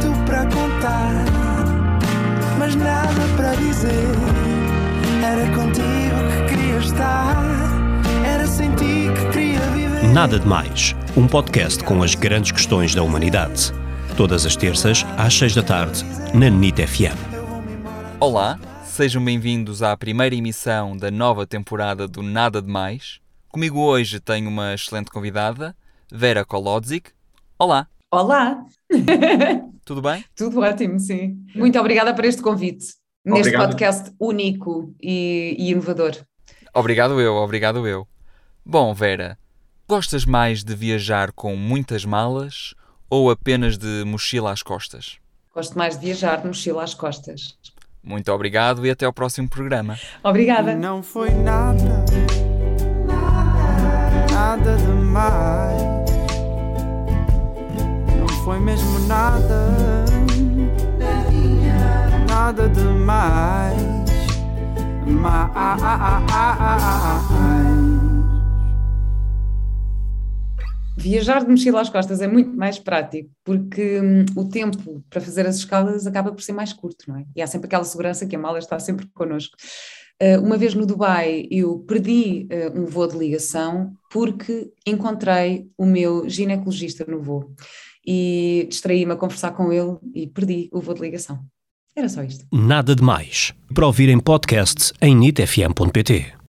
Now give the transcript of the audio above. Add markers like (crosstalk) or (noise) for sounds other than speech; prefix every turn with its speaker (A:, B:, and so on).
A: tanto para contar, mas nada para dizer. Era contigo que queria estar, era sem ti que queria viver.
B: Nada de Mais, um podcast com as grandes questões da humanidade. Todas as terças, às seis da tarde, na NIT FM.
C: Olá, sejam bem-vindos à primeira emissão da nova temporada do Nada de Mais. Comigo hoje tenho uma excelente convidada, Vera Kolodzik. Olá,
D: Olá! (laughs)
C: tudo bem?
D: Tudo ótimo, sim. Muito obrigada por este convite, neste
E: Obrigado.
D: podcast único e, e inovador.
C: Obrigado eu, obrigado eu. Bom, Vera, gostas mais de viajar com muitas malas ou apenas de mochila às costas?
D: Gosto mais de viajar de mochila às costas.
C: Muito obrigado e até ao próximo programa.
D: Obrigada.
A: Não foi nada, nada demais. Foi mesmo nada, nada demais. Mais.
D: Viajar de mochila às costas é muito mais prático, porque hum, o tempo para fazer as escalas acaba por ser mais curto, não é? E há sempre aquela segurança que a mala está sempre connosco. Uh, uma vez no Dubai, eu perdi uh, um voo de ligação porque encontrei o meu ginecologista no voo e distraí-me a conversar com ele e perdi o voo de ligação. Era só isto.
B: Nada de Mais. Para ouvir em podcast em nitfm.pt.